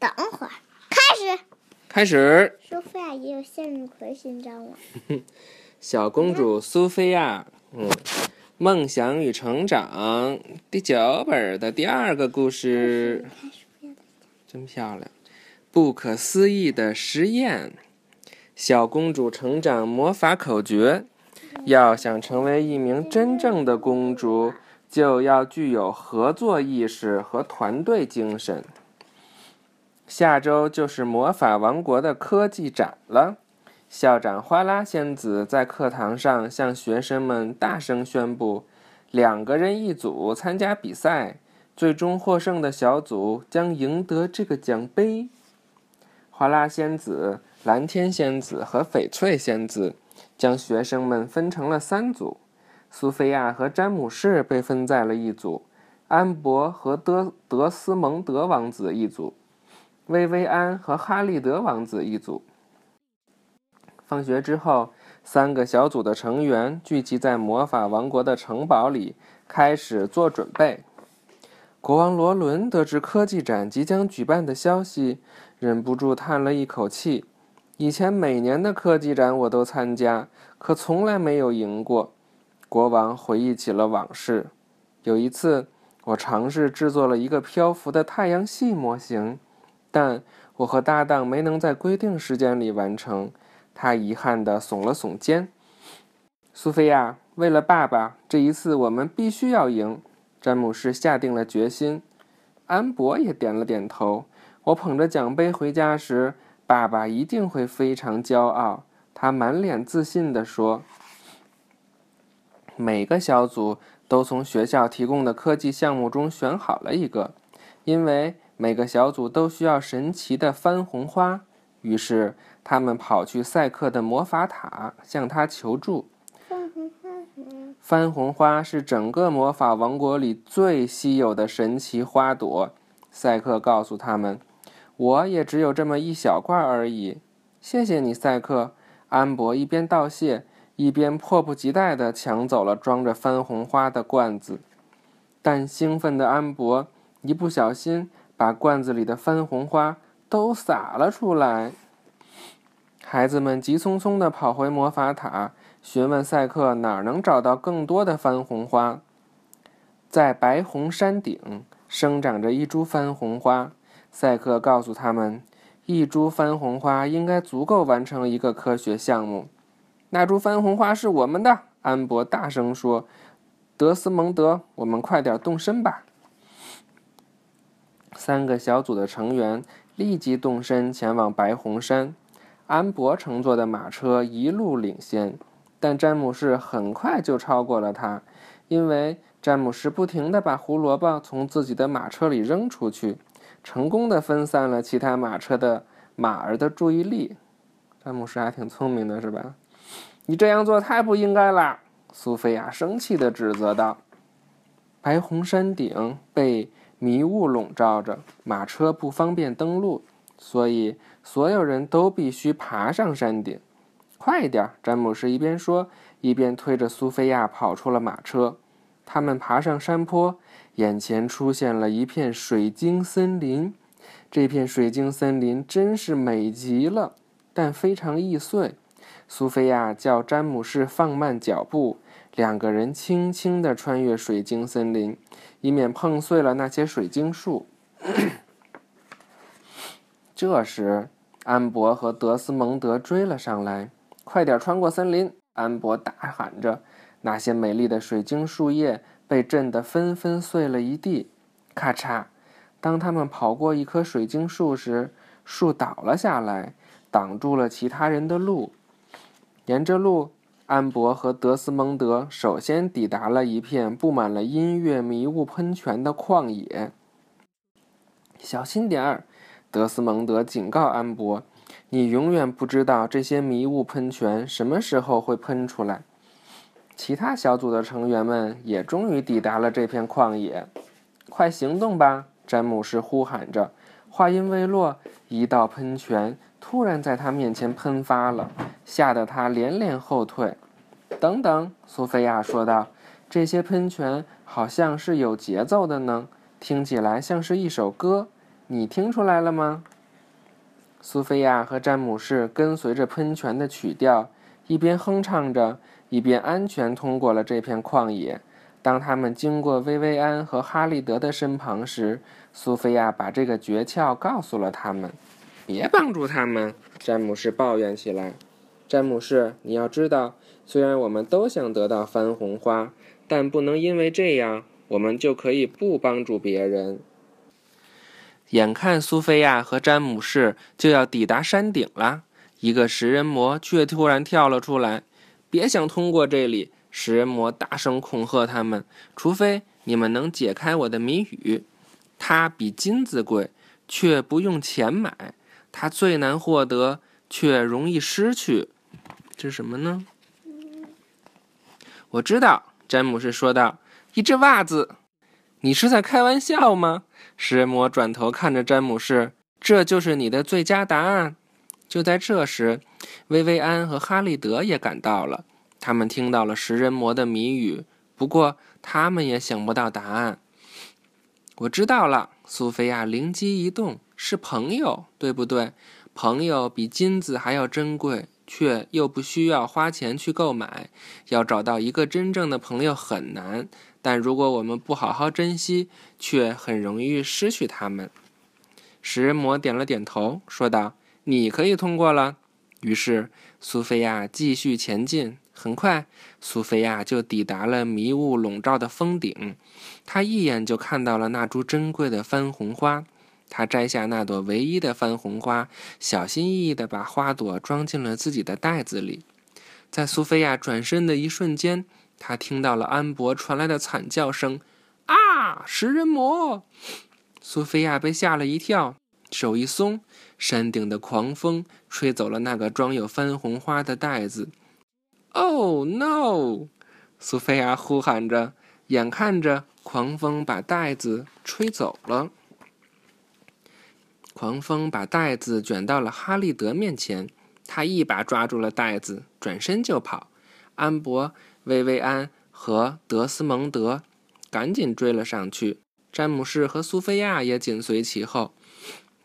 等会儿，开始。开始。苏菲亚也有向日葵勋章了。小公主苏菲亚，嗯，梦想与成长第九本的第二个故事，真漂亮。不可思议的实验。小公主成长魔法口诀：要想成为一名真正的公主，就要具有合作意识和团队精神。下周就是魔法王国的科技展了。校长花拉仙子在课堂上向学生们大声宣布：两个人一组参加比赛，最终获胜的小组将赢得这个奖杯。花拉仙子、蓝天仙子和翡翠仙子将学生们分成了三组。苏菲亚和詹姆士被分在了一组，安博和德德斯蒙德王子一组。薇薇安和哈利德王子一组。放学之后，三个小组的成员聚集在魔法王国的城堡里，开始做准备。国王罗伦得知科技展即将举办的消息，忍不住叹了一口气：“以前每年的科技展我都参加，可从来没有赢过。”国王回忆起了往事：“有一次，我尝试制作了一个漂浮的太阳系模型。”但我和搭档没能在规定时间里完成，他遗憾地耸了耸肩。苏菲亚，为了爸爸，这一次我们必须要赢。詹姆士下定了决心，安博也点了点头。我捧着奖杯回家时，爸爸一定会非常骄傲。他满脸自信地说：“每个小组都从学校提供的科技项目中选好了一个，因为。”每个小组都需要神奇的番红花，于是他们跑去赛克的魔法塔，向他求助。番红花？是整个魔法王国里最稀有的神奇花朵。赛克告诉他们：“我也只有这么一小罐而已。”谢谢你，赛克。安博一边道谢，一边迫不及待地抢走了装着番红花的罐子。但兴奋的安博一不小心。把罐子里的番红花都洒了出来。孩子们急匆匆地跑回魔法塔，询问赛克哪能找到更多的番红花。在白红山顶生长着一株番红花，赛克告诉他们，一株番红花应该足够完成一个科学项目。那株番红花是我们的，安博大声说：“德斯蒙德，我们快点动身吧！”三个小组的成员立即动身前往白红山。安博乘坐的马车一路领先，但詹姆士很快就超过了他，因为詹姆士不停地把胡萝卜从自己的马车里扔出去，成功地分散了其他马车的马儿的注意力。詹姆士还挺聪明的，是吧？你这样做太不应该了，苏菲亚生气地指责道。白红山顶被。迷雾笼罩着，马车不方便登陆，所以所有人都必须爬上山顶。快一点！詹姆士一边说，一边推着苏菲亚跑出了马车。他们爬上山坡，眼前出现了一片水晶森林。这片水晶森林真是美极了，但非常易碎。苏菲亚叫詹姆士放慢脚步。两个人轻轻地穿越水晶森林，以免碰碎了那些水晶树。这时，安博和德斯蒙德追了上来。“快点穿过森林！”安博大喊着。那些美丽的水晶树叶被震得纷纷碎了一地。咔嚓！当他们跑过一棵水晶树时，树倒了下来，挡住了其他人的路。沿着路。安博和德斯蒙德首先抵达了一片布满了音乐迷雾喷泉的旷野。小心点儿，德斯蒙德警告安博：“你永远不知道这些迷雾喷泉什么时候会喷出来。”其他小组的成员们也终于抵达了这片旷野。快行动吧！詹姆士呼喊着。话音未落，一道喷泉突然在他面前喷发了。吓得他连连后退。等等，苏菲亚说道：“这些喷泉好像是有节奏的呢，听起来像是一首歌。你听出来了吗？”苏菲亚和詹姆士跟随着喷泉的曲调，一边哼唱着，一边安全通过了这片旷野。当他们经过薇薇安和哈利德的身旁时，苏菲亚把这个诀窍告诉了他们。“别帮助他们！”詹姆士抱怨起来。“詹姆士，你要知道，虽然我们都想得到番红花，但不能因为这样，我们就可以不帮助别人。”眼看苏菲亚和詹姆士就要抵达山顶了，一个食人魔却突然跳了出来。“别想通过这里！”食人魔大声恐吓他们：“除非你们能解开我的谜语，它比金子贵，却不用钱买；它最难获得，却容易失去。这是什么呢？”我知道，詹姆士说道：“一只袜子。”你是在开玩笑吗？食人魔转头看着詹姆士：“这就是你的最佳答案。”就在这时，薇薇安和哈利德也赶到了。他们听到了食人魔的谜语，不过他们也想不到答案。我知道了，苏菲亚灵机一动，是朋友，对不对？朋友比金子还要珍贵，却又不需要花钱去购买。要找到一个真正的朋友很难，但如果我们不好好珍惜，却很容易失去他们。食人魔点了点头，说道：“你可以通过了。”于是苏菲亚继续前进。很快，苏菲亚就抵达了迷雾笼罩的峰顶。她一眼就看到了那株珍贵的番红花。她摘下那朵唯一的番红花，小心翼翼地把花朵装进了自己的袋子里。在苏菲亚转身的一瞬间，她听到了安博传来的惨叫声：“啊！食人魔！”苏菲亚被吓了一跳，手一松，山顶的狂风吹走了那个装有番红花的袋子。Oh no！苏菲亚呼喊着，眼看着狂风把袋子吹走了。狂风把袋子卷到了哈利德面前，他一把抓住了袋子，转身就跑。安博、薇薇安和德斯蒙德赶紧追了上去，詹姆士和苏菲亚也紧随其后。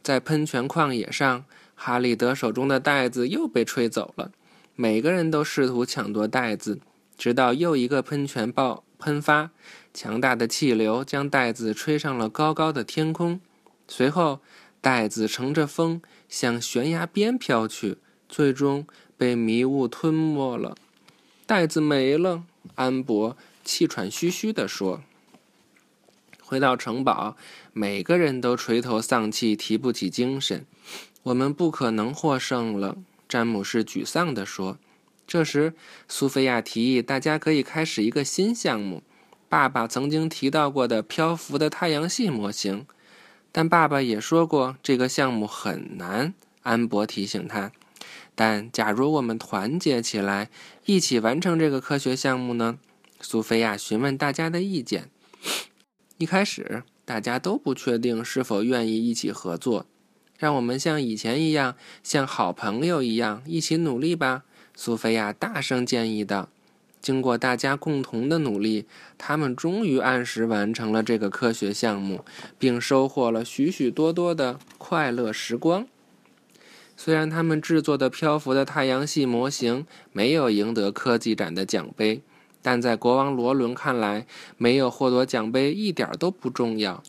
在喷泉旷野上，哈利德手中的袋子又被吹走了。每个人都试图抢夺袋子，直到又一个喷泉爆喷发，强大的气流将袋子吹上了高高的天空。随后，袋子乘着风向悬崖边飘去，最终被迷雾吞没了。袋子没了，安博气喘吁吁地说：“回到城堡，每个人都垂头丧气，提不起精神。我们不可能获胜了。”詹姆士沮丧地说：“这时，苏菲亚提议大家可以开始一个新项目——爸爸曾经提到过的漂浮的太阳系模型。但爸爸也说过这个项目很难。”安博提醒他。“但假如我们团结起来，一起完成这个科学项目呢？”苏菲亚询问大家的意见。一开始，大家都不确定是否愿意一起合作。让我们像以前一样，像好朋友一样一起努力吧，苏菲亚大声建议道。经过大家共同的努力，他们终于按时完成了这个科学项目，并收获了许许多多的快乐时光。虽然他们制作的漂浮的太阳系模型没有赢得科技展的奖杯，但在国王罗伦看来，没有获得奖杯一点都不重要。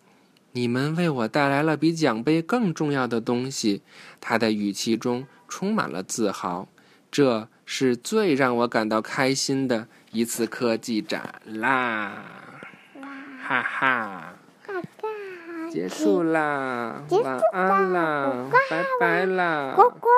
你们为我带来了比奖杯更重要的东西，他的语气中充满了自豪。这是最让我感到开心的一次科技展啦！哈哈，结束啦，晚安啦，拜拜啦，果果。